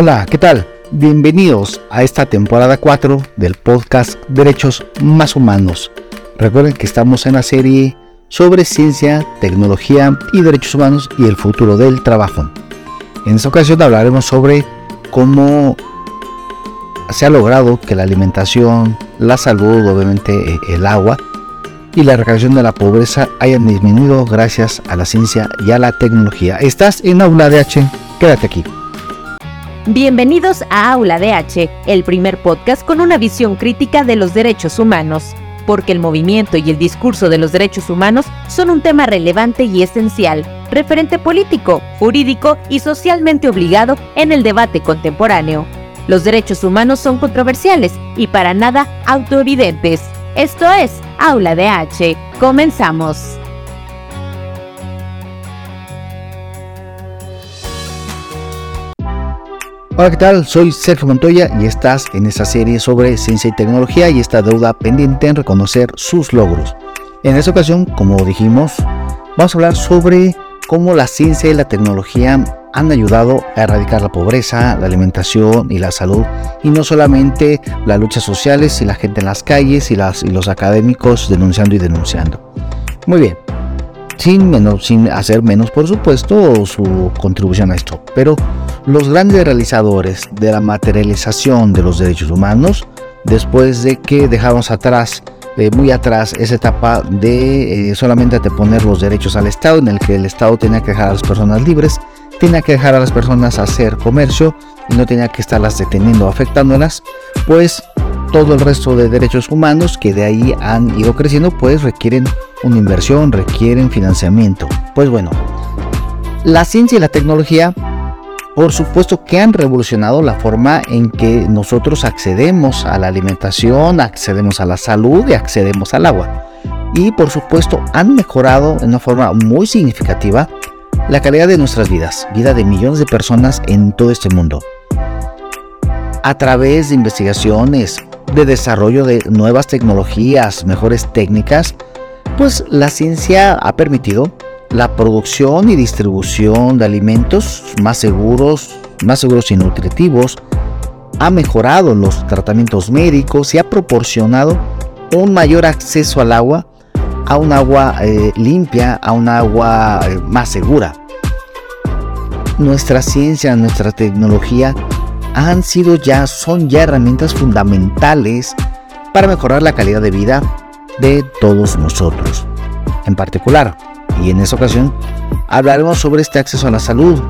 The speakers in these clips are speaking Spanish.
Hola, ¿qué tal? Bienvenidos a esta temporada 4 del podcast Derechos Más Humanos. Recuerden que estamos en la serie sobre ciencia, tecnología y derechos humanos y el futuro del trabajo. En esta ocasión hablaremos sobre cómo se ha logrado que la alimentación, la salud, obviamente eh, el agua y la erradicación de la pobreza hayan disminuido gracias a la ciencia y a la tecnología. Estás en Aula DH, quédate aquí. Bienvenidos a Aula DH, el primer podcast con una visión crítica de los derechos humanos, porque el movimiento y el discurso de los derechos humanos son un tema relevante y esencial, referente político, jurídico y socialmente obligado en el debate contemporáneo. Los derechos humanos son controversiales y para nada autoevidentes. Esto es Aula DH. Comenzamos. Hola, ¿qué tal? Soy Sergio Montoya y estás en esta serie sobre ciencia y tecnología y esta deuda pendiente en reconocer sus logros. En esta ocasión, como dijimos, vamos a hablar sobre cómo la ciencia y la tecnología han ayudado a erradicar la pobreza, la alimentación y la salud, y no solamente las luchas sociales y la gente en las calles y, las, y los académicos denunciando y denunciando. Muy bien, sin, menos, sin hacer menos, por supuesto, su contribución a esto, pero los grandes realizadores de la materialización de los derechos humanos, después de que dejamos atrás, eh, muy atrás, esa etapa de eh, solamente poner los derechos al Estado, en el que el Estado tenía que dejar a las personas libres, tenía que dejar a las personas hacer comercio y no tenía que estarlas deteniendo o afectándolas, pues todo el resto de derechos humanos que de ahí han ido creciendo, pues requieren una inversión, requieren financiamiento. Pues bueno, la ciencia y la tecnología por supuesto que han revolucionado la forma en que nosotros accedemos a la alimentación, accedemos a la salud y accedemos al agua. Y por supuesto han mejorado en una forma muy significativa la calidad de nuestras vidas, vida de millones de personas en todo este mundo. A través de investigaciones, de desarrollo de nuevas tecnologías, mejores técnicas, pues la ciencia ha permitido la producción y distribución de alimentos más seguros, más seguros y nutritivos, ha mejorado los tratamientos médicos y ha proporcionado un mayor acceso al agua, a un agua eh, limpia, a un agua eh, más segura. Nuestra ciencia, nuestra tecnología han sido ya, son ya herramientas fundamentales para mejorar la calidad de vida de todos nosotros. En particular, y en esta ocasión hablaremos sobre este acceso a la salud,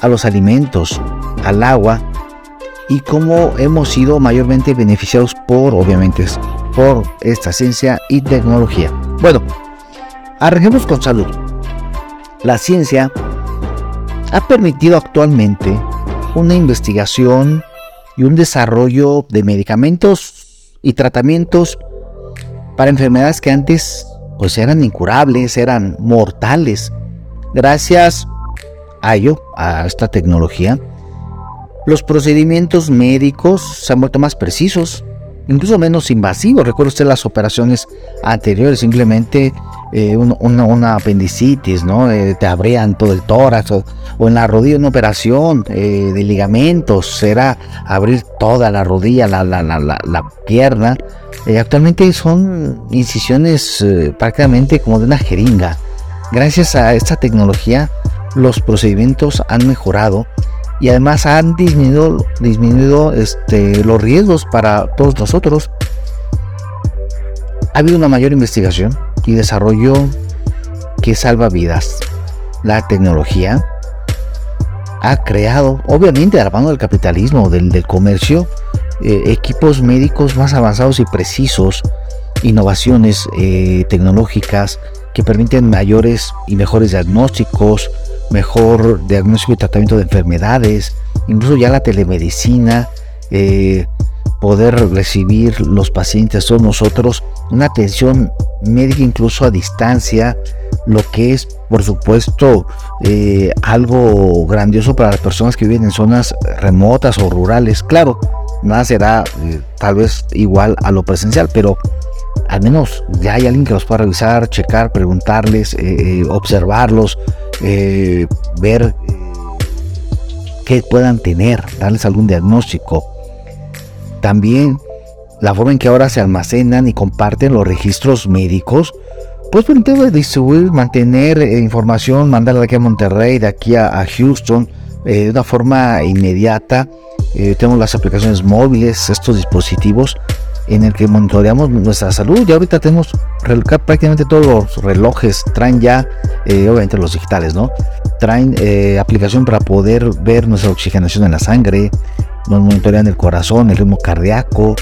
a los alimentos, al agua y cómo hemos sido mayormente beneficiados por, obviamente, por esta ciencia y tecnología. Bueno, arranquemos con salud. La ciencia ha permitido actualmente una investigación y un desarrollo de medicamentos y tratamientos para enfermedades que antes pues eran incurables, eran mortales. Gracias a ello, a esta tecnología, los procedimientos médicos se han vuelto más precisos, incluso menos invasivos. Recuerda usted las operaciones anteriores, simplemente eh, una, apendicitis, ¿no? Eh, te abrían todo el tórax o, en la rodilla una operación eh, de ligamentos, era abrir toda la rodilla, la, la, la, la pierna. actualmente son incisiones prácticamente como de una jeringa. Gracias a esta tecnología los procedimientos han mejorado y además han disminuido, disminuido este, los riesgos para todos nosotros. Ha habido una mayor investigación y desarrollo que salva vidas. La tecnología ha creado, obviamente a la mano del capitalismo, del, del comercio, eh, equipos médicos más avanzados y precisos, innovaciones eh, tecnológicas que permiten mayores y mejores diagnósticos, mejor diagnóstico y tratamiento de enfermedades, incluso ya la telemedicina, eh, poder recibir los pacientes, todos nosotros, una atención médica incluso a distancia, lo que es por supuesto eh, algo grandioso para las personas que viven en zonas remotas o rurales. Claro, nada será eh, tal vez igual a lo presencial, pero al menos ya hay alguien que los pueda revisar, checar, preguntarles, eh, observarlos, ver que puedan tener, darles algún diagnóstico. También la forma en que ahora se almacenan y comparten los registros médicos, pues permite distribuir, mantener eh, información, mandarla de aquí a Monterrey, de aquí a, Houston, eh, de una forma inmediata. Eh, tenemos las aplicaciones móviles, estos dispositivos en el que monitoreamos nuestra salud. Ya ahorita tenemos prácticamente todos los relojes, traen ya, obviamente los digitales, ¿no? Traen aplicación para poder ver nuestra oxigenación en la sangre, nos monitorean el corazón, el ritmo cardíaco,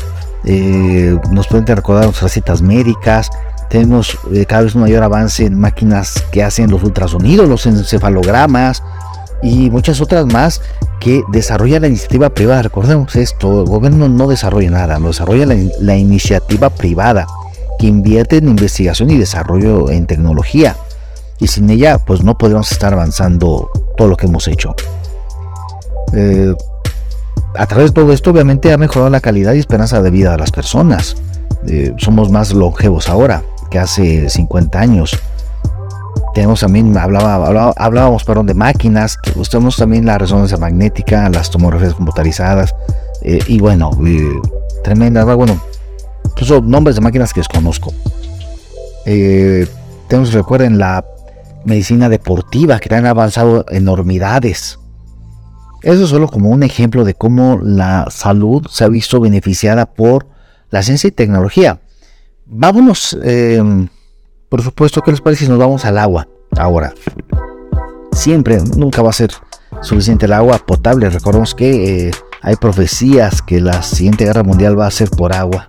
eh, nos pueden recordar nuestras citas médicas. Tenemos eh, cada vez un mayor avance en máquinas que hacen los ultrasonidos, los encefalogramas y muchas otras más que desarrolla la iniciativa privada. Recordemos esto, el gobierno no desarrolla nada, lo desarrolla la, iniciativa privada que invierte en investigación y desarrollo en tecnología. Y sin ella, pues no podríamos estar avanzando todo lo que hemos hecho. Eh, a través de todo esto obviamente ha mejorado la calidad y esperanza de vida de las personas. Eh, somos más longevos ahora que hace 50 años. Tenemos también, hablaba, hablábamos perdón, de máquinas, tenemos también la resonancia magnética, las tomografías computarizadas eh, y bueno, eh, tremendas, bueno, incluso nombres de máquinas que desconozco. tenemos, recuerden, la medicina deportiva que han avanzado enormidades eso es solo como un ejemplo de cómo la salud se ha visto beneficiada por la ciencia y tecnología. Vámonos, em, por supuesto, ¿qué les parece si nos vamos al agua ahora? Siempre, nunca va a ser suficiente el agua potable. Recordemos que eh, hay profecías que la siguiente guerra mundial va a ser por agua.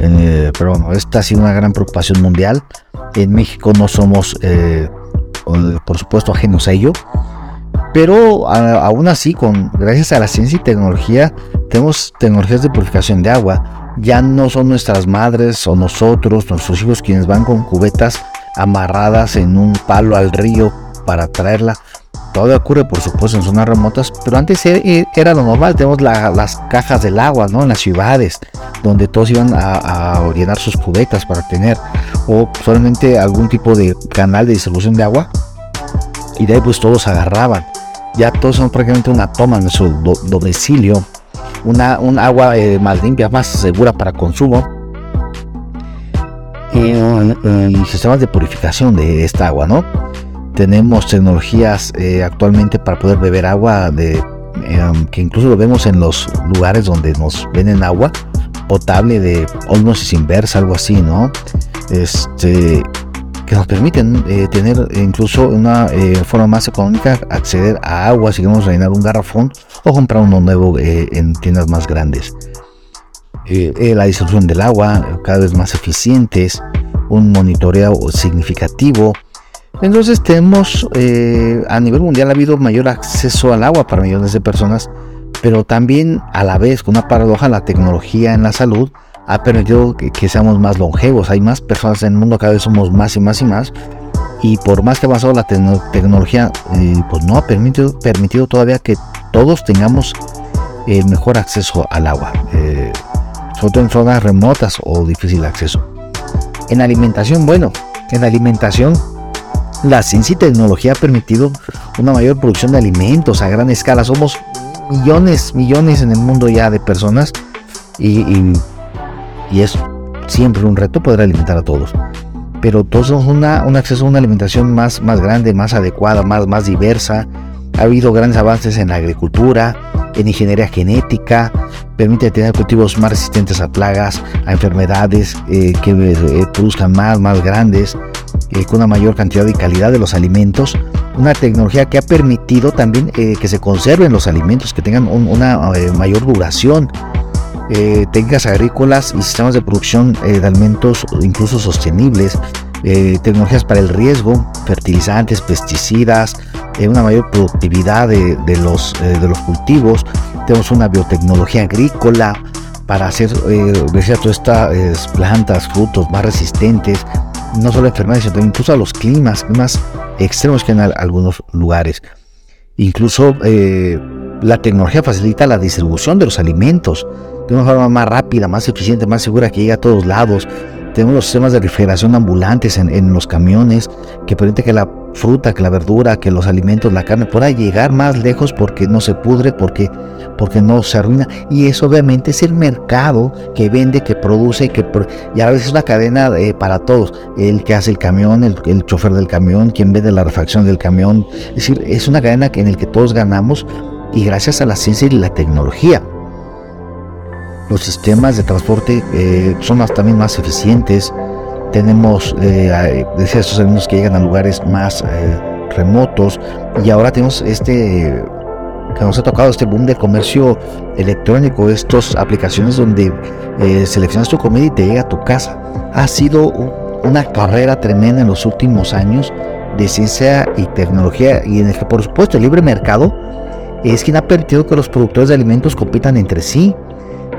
Eh, pero bueno, esta ha sido una gran preocupación mundial. En México no somos, eh, por supuesto, ajenos a ello. Pero aún así, con, gracias a la ciencia y tecnología, tenemos tecnologías de purificación de agua. Ya no son nuestras madres o nosotros, nuestros hijos, quienes van con cubetas amarradas en un palo al río para traerla. Todo ocurre, por supuesto, en zonas remotas, pero antes e, e, era lo normal. Tenemos las cajas del agua, ¿no? En las ciudades, donde todos iban a, a sus cubetas para tener, o solamente algún tipo de canal de distribución de agua. Y de ahí, pues todos agarraban ya todos son prácticamente una toma en su domicilio, una, un agua eh, más limpia, más segura para consumo y, sistemas de purificación de esta agua, ¿no? Tenemos tecnologías eh, actualmente para poder beber agua de em, que incluso lo vemos en los lugares donde nos venden agua potable de osmosis inversa, algo así, ¿no? Este que nos permiten eh, tener incluso una eh, forma más económica acceder a agua si queremos rellenar un garrafón o comprar uno nuevo eh, en tiendas más grandes. la distribución del agua cada vez más eficientes, un monitoreo significativo. Entonces tenemos a nivel mundial ha habido mayor acceso al agua para millones de personas, pero también a la vez con una paradoja la tecnología en la salud ha permitido que, seamos más longevos. Hay más personas en el mundo, cada vez somos más y más y más. Y por más que ha avanzado la tecnología, eh, pues no ha permitido, permitido todavía que todos tengamos el mejor acceso al agua, eh, sobre todo en zonas remotas o difícil acceso. En alimentación, bueno, en alimentación la ciencia y tecnología ha permitido una mayor producción de alimentos a gran escala. Somos millones, millones en el mundo ya de personas y y es siempre un reto poder alimentar a todos. Pero todos una, un acceso a una alimentación más, más grande, más adecuada, más, más diversa. Ha habido grandes avances en la agricultura, en ingeniería genética, permite tener cultivos más resistentes a plagas, a enfermedades, eh, que eh, produzcan más, más grandes, eh, con una mayor cantidad y calidad de los alimentos. Una tecnología que ha permitido también que se conserven los alimentos, que tengan una mayor duración eh, técnicas agrícolas y sistemas de producción eh, de alimentos incluso sostenibles, eh, tecnologías para el riesgo, fertilizantes, pesticidas, una mayor productividad de, los, de los cultivos, tenemos una biotecnología agrícola para hacer eh, todas estas plantas, frutos más resistentes, no solo a enfermedades, sino incluso a los climas, más extremos que en algunos lugares. Incluso la tecnología facilita la distribución de los alimentos de una forma más rápida, más eficiente, más segura que llegue a todos lados. Tenemos los sistemas de refrigeración ambulantes en, los camiones que permite que la fruta, que la verdura, que los alimentos, la carne pueda llegar más lejos porque no se pudre, porque, porque no se arruina. Y eso obviamente es el mercado que vende, que produce, que y a veces es una cadena eh, para todos. El que hace el camión, el, el, chofer del camión, quien vende la refacción del camión. Es decir, es una cadena en la que todos ganamos y gracias a la ciencia y la tecnología. Los sistemas de transporte eh, son también más eficientes, tenemos eh, estos alimentos que llegan a lugares más eh, remotos. Y ahora tenemos este que nos ha tocado este boom del comercio electrónico, estas aplicaciones donde eh, seleccionas tu comida y te llega a tu casa. Ha sido una carrera tremenda en los últimos años de ciencia y tecnología. Y en el que por supuesto el libre mercado es quien ha permitido que los productores de alimentos compitan entre sí,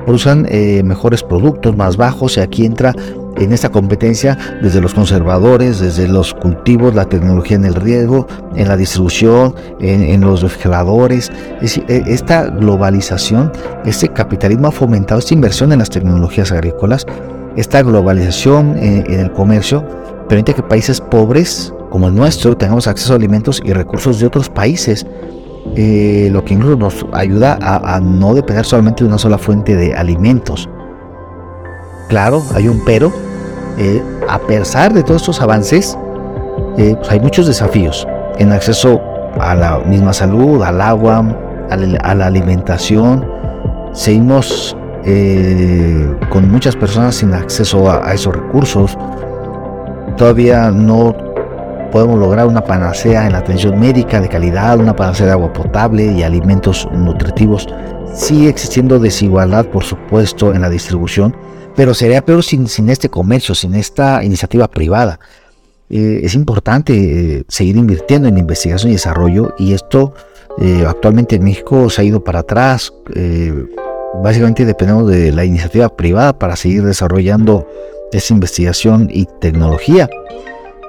usan eh, mejores productos más bajos y aquí entra en esta competencia desde los conservadores, desde los cultivos, la tecnología en el riego, en la distribución, en, los refrigeradores. E, esta globalización, este capitalismo ha fomentado esta inversión en las tecnologías agrícolas, esta globalización en, el comercio permite que países pobres como el nuestro tengamos acceso a alimentos y recursos de otros países. Eh, lo que incluso nos ayuda a no depender solamente de una sola fuente de alimentos. Claro, hay un pero. Eh, a pesar de todos estos avances, eh, pues hay muchos desafíos en acceso a la misma salud, al agua, a la, alimentación. Seguimos eh, con muchas personas sin acceso a, esos recursos. Todavía no podemos lograr una panacea en la atención médica de calidad, una panacea de agua potable y alimentos nutritivos. Sigue existiendo desigualdad, por supuesto, en la distribución pero sería peor sin, este comercio, sin esta iniciativa privada. Eh, es importante eh, seguir invirtiendo en investigación y desarrollo y esto eh, actualmente en México se ha ido para atrás. básicamente dependemos de la iniciativa privada para seguir desarrollando esa investigación y tecnología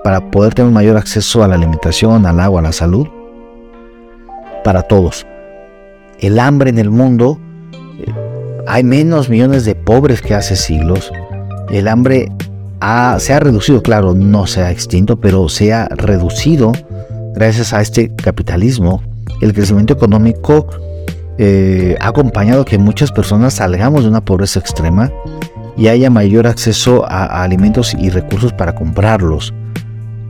para poder tener mayor acceso a la alimentación, al agua, a la salud para todos. El hambre en el mundo hay menos millones de pobres que hace siglos. El hambre se ha reducido, claro, no se ha extinto, pero se ha reducido gracias a este capitalismo. El crecimiento económico eh, ha acompañado que muchas personas salgamos de una pobreza extrema y haya mayor acceso a alimentos y recursos para comprarlos.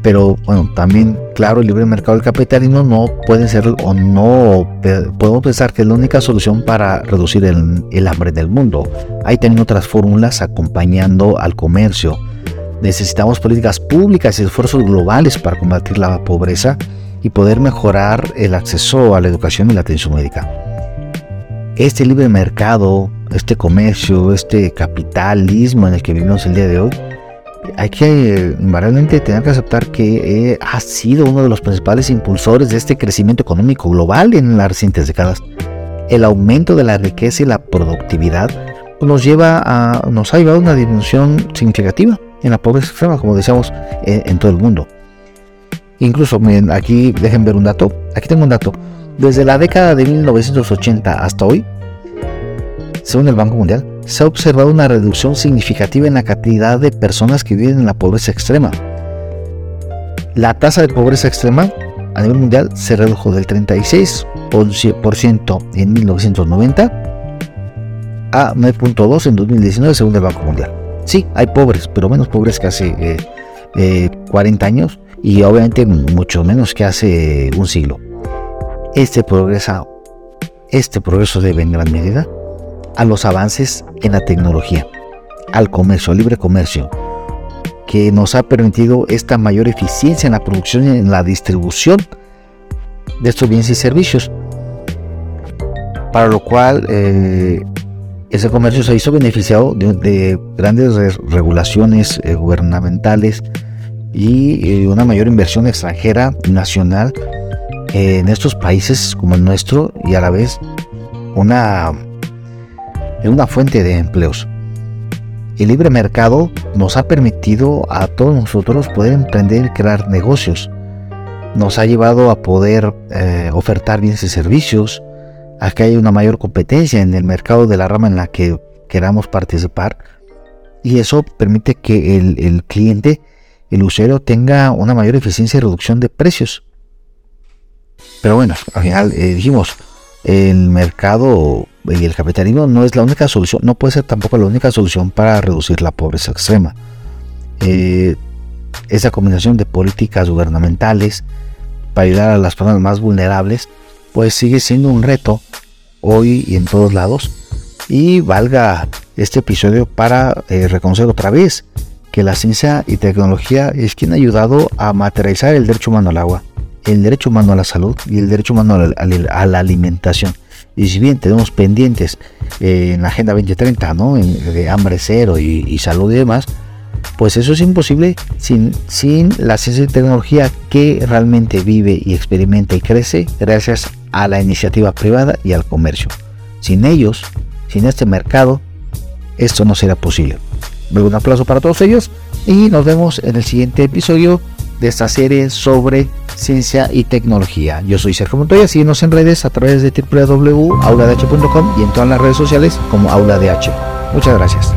Pero bueno, también, claro, el libre mercado del capitalismo no puede ser o no podemos pensar que es la única solución para reducir el, el hambre del mundo. Hay también otras fórmulas acompañando al comercio. Necesitamos políticas públicas y esfuerzos globales para combatir la pobreza y poder mejorar el acceso a la educación y la atención médica. Este libre mercado, este comercio, este capitalismo en el que vivimos el día de hoy, hay que invariablemente tener que aceptar que eh, ha sido uno de los principales impulsores de este crecimiento económico global en las recientes décadas. El aumento de la riqueza y la productividad nos lleva a, nos ha llevado a una disminución significativa en la pobreza extrema, como decíamos, en, en todo el mundo. Incluso, aquí dejen ver un dato. Aquí tengo un dato. Desde la década de 1980 hasta hoy, según el Banco Mundial, se ha observado una reducción significativa en la cantidad de personas que viven en la pobreza extrema. La tasa de pobreza extrema a nivel mundial se redujo del 36% en 1990 a 9.2 en 2019 según el Banco Mundial. Sí, hay pobres, pero menos pobres que hace 40 eh, eh, años y obviamente mucho menos que hace un siglo. Este progreso, este progreso debe en gran medida a los avances en la tecnología, al comercio, al libre comercio, que nos ha permitido esta mayor eficiencia en la producción y en la distribución de estos bienes y servicios, para lo cual eh, ese comercio se hizo beneficiado de, grandes regulaciones eh, gubernamentales y eh, una mayor inversión extranjera nacional en estos países como el nuestro y a la vez una es una fuente de empleos. El libre mercado nos ha permitido a todos nosotros poder emprender y crear negocios. Nos ha llevado a poder eh, ofertar bienes y servicios, a que haya una mayor competencia en el mercado de la rama en la que queramos participar. Y eso permite que el, cliente el usuario tenga una mayor eficiencia y reducción de precios. Pero bueno, al final eh, dijimos, el mercado y el capitalismo no es la única solución, no puede ser tampoco la única solución para reducir la pobreza extrema. Eh, esa combinación de políticas gubernamentales para ayudar a las personas más vulnerables, pues sigue siendo un reto hoy y en todos lados. Y valga este episodio para eh, reconocer otra vez que la ciencia y tecnología es quien ha ayudado a materializar el derecho humano al agua, el derecho humano a la salud y el derecho humano a la, alimentación. Y si bien tenemos pendientes eh, en la Agenda 2030, ¿no? de hambre cero y, salud y demás, pues eso es imposible sin, sin la ciencia y tecnología que realmente vive y experimenta y crece gracias a la iniciativa privada y al comercio. Sin ellos, sin este mercado, esto no será posible. Un aplauso para todos ellos y nos vemos en el siguiente episodio de esta serie sobre ciencia y tecnología. Yo soy Sergio Montoya, síguenos en redes a través de www.auladh.com y en todas las redes sociales como AulaDH. Muchas gracias.